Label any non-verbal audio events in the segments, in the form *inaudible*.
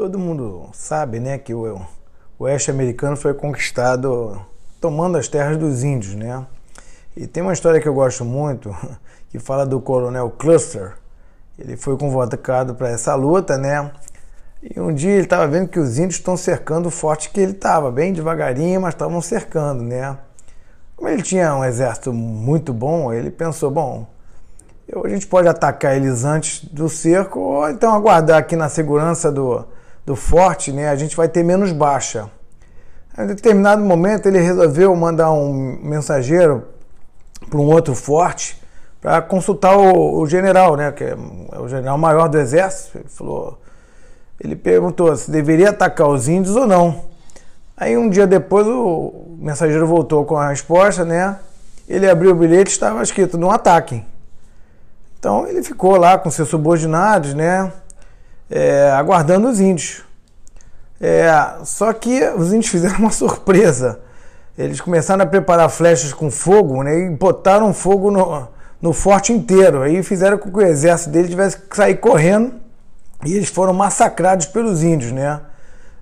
Todo mundo sabe, né, que o, oeste americano foi conquistado tomando as terras dos índios, né? E tem uma história que eu gosto muito, *laughs* que fala do coronel Cluster. Ele foi convocado para essa luta, né? E um dia ele estava vendo que os índios estão cercando o forte que ele estava, bem devagarinho, mas estavam cercando, né? Como ele tinha um exército muito bom, ele pensou, bom, a gente pode atacar eles antes do cerco ou então aguardar aqui na segurança do, do forte, né, a gente vai ter menos baixa. Em determinado momento ele resolveu mandar um mensageiro para um outro forte para consultar o, o, general, né, que é o general maior do exército. Ele falou, ele perguntou se deveria atacar os índios ou não. Aí um dia depois o mensageiro voltou com a resposta, né? Ele abriu o bilhete estava escrito não ataquem. Então ele ficou lá com seus subordinados, né? É, aguardando os índios. É, só que os índios *laughs* fizeram uma surpresa. Eles começaram a preparar flechas com fogo né, e botaram fogo no, no forte inteiro. Aí fizeram com que o exército dele tivesse que sair correndo e eles foram massacrados pelos índios. Né?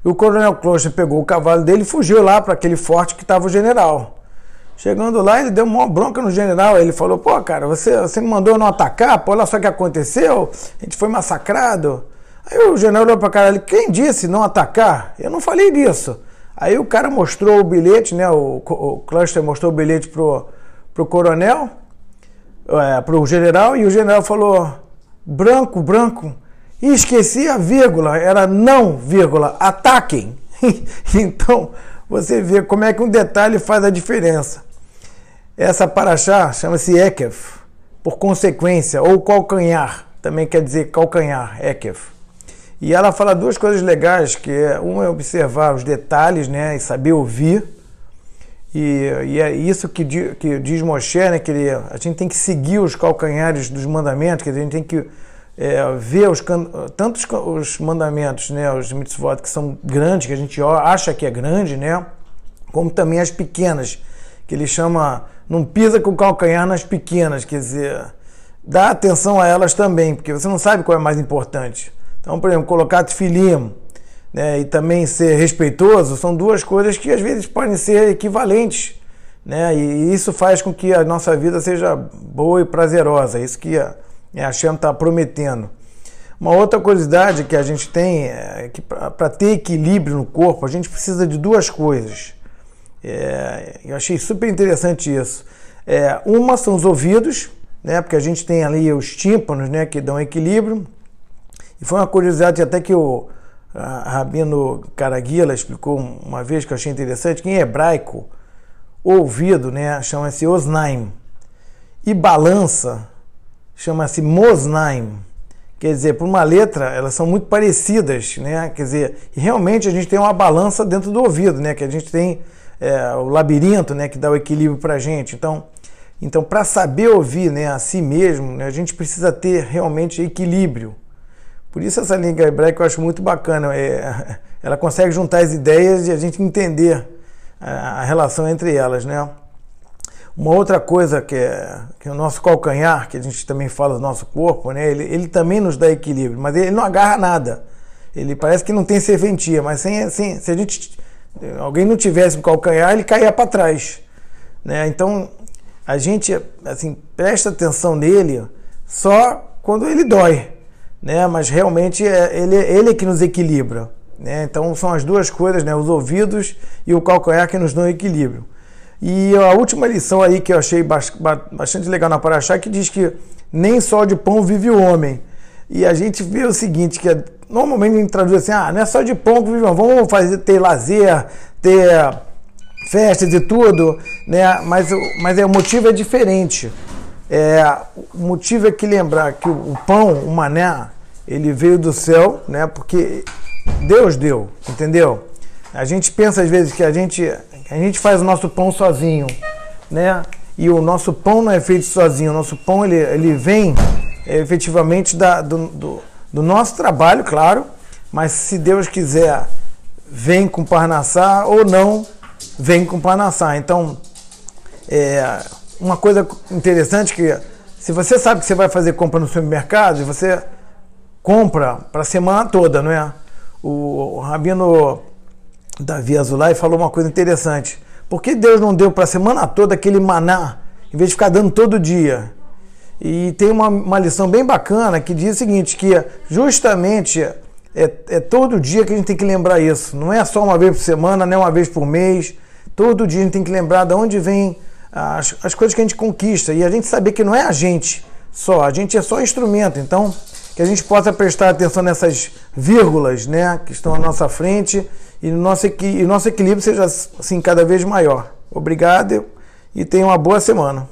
E o coronel Closter pegou o cavalo dele e fugiu lá para aquele forte que estava o general. Chegando lá, ele deu uma bronca no general. Ele falou: Pô, cara, você, você me mandou não atacar? Pô, olha só o que aconteceu. A gente foi massacrado. Aí o general olhou para cara ali, quem disse não atacar? Eu não falei disso. Aí o cara mostrou o bilhete, né? O, o cluster mostrou o bilhete pro, pro coronel, é, pro general, e o general falou: branco, branco. E esqueci a vírgula, era não, vírgula, ataquem. *laughs* então, você vê como é que um detalhe faz a diferença. Essa paraxá chama-se Ekev, por consequência, ou calcanhar, também quer dizer calcanhar, Ekev. E ela fala duas coisas legais, que é, uma é observar os detalhes, né, e saber ouvir. E, e é isso que, que diz Moshe, né, que ele, a gente tem que seguir os calcanhares dos mandamentos, que a gente tem que é, ver os, tantos os mandamentos, né, os mitzvot que são grandes, que a gente acha que é grande, né, como também as pequenas, que ele chama, não pisa com o calcanhar nas pequenas, quer dizer, dá atenção a elas também, porque você não sabe qual é mais importante. Então, por exemplo, colocar tefilim né, e também ser respeitoso são duas coisas que às vezes podem ser equivalentes. Né, e isso faz com que a nossa vida seja boa e prazerosa. Isso que a, a Hashem está prometendo. Uma outra curiosidade que a gente tem é que para ter equilíbrio no corpo, a gente precisa de duas coisas. É, eu achei super interessante isso. É, uma são os ouvidos, né, porque a gente tem ali os tímpanos né, que dão equilíbrio. E foi uma curiosidade até que o Rabino Caraguila explicou uma vez que eu achei interessante, que em hebraico, ouvido né, chama-se osnaim. E balança chama-se mosnaim. Quer dizer, por uma letra, elas são muito parecidas, né? Quer dizer, realmente a gente tem uma balança dentro do ouvido, né? Que a gente tem é, o labirinto, né? Que dá o equilíbrio para a gente. Então, então para saber ouvir, né? A si mesmo, né, a gente precisa ter realmente equilíbrio. Por isso essa língua hebraica eu acho muito bacana. É, *laughs* ela consegue juntar as ideias e a gente entender a, a relação entre elas, né? Uma outra coisa que é, que é o nosso calcanhar, que a gente também fala do nosso corpo, né? Ele, ele também nos dá equilíbrio, mas ele não agarra nada. Ele parece que não tem serventia, mas sem, sem, se a gente alguém não tivesse um calcanhar, ele caía para trás, né? Então a gente assim presta atenção nele só quando ele dói né? Mas realmente é, ele, ele é que nos equilibra, né? Então são as duas coisas, né? Os ouvidos e o calcanhar que nos dão equilíbrio. E a última lição aí que eu achei bastante legal na Paraxá que diz que nem só de pão vive o homem. E a gente vê o seguinte, que é, normalmente a gente traduz assim, ah, não é só de pão que vive o homem, vamos fazer, ter lazer, ter festas e tudo, né? Mas, mas é, o motivo é diferente. É, o motivo é que lembrar que o, pão, o mané, ele veio do céu, né? Porque Deus deu, entendeu? A gente pensa às vezes que a gente, a gente faz o nosso pão sozinho, né? E o nosso pão não é feito sozinho, o nosso pão ele, ele vem é, efetivamente da, do, do, do, nosso trabalho, claro, mas se Deus quiser, vem com Parnassá ou não, vem com Parnassá. Então, é, uma coisa interessante que se você sabe que você vai fazer compra no supermercado, você compra para a semana toda, não é? o Rabino Davi Azulay falou uma coisa interessante. Por que Deus não deu para a semana toda aquele maná, em vez de ficar dando todo dia? E tem uma, uma lição bem bacana que diz o seguinte, que justamente é, é todo dia que a gente tem que lembrar isso. Não é só uma vez por semana, nem uma vez por mês. Todo dia a gente tem que lembrar de onde vem as, as coisas que a gente conquista. E a gente saber que não é a gente só, a gente é só instrumento. Então, que a gente possa prestar atenção nessas vírgulas né, que estão à nossa frente e nosso, e nosso equilíbrio seja assim cada vez maior. Obrigado e tenha uma boa semana.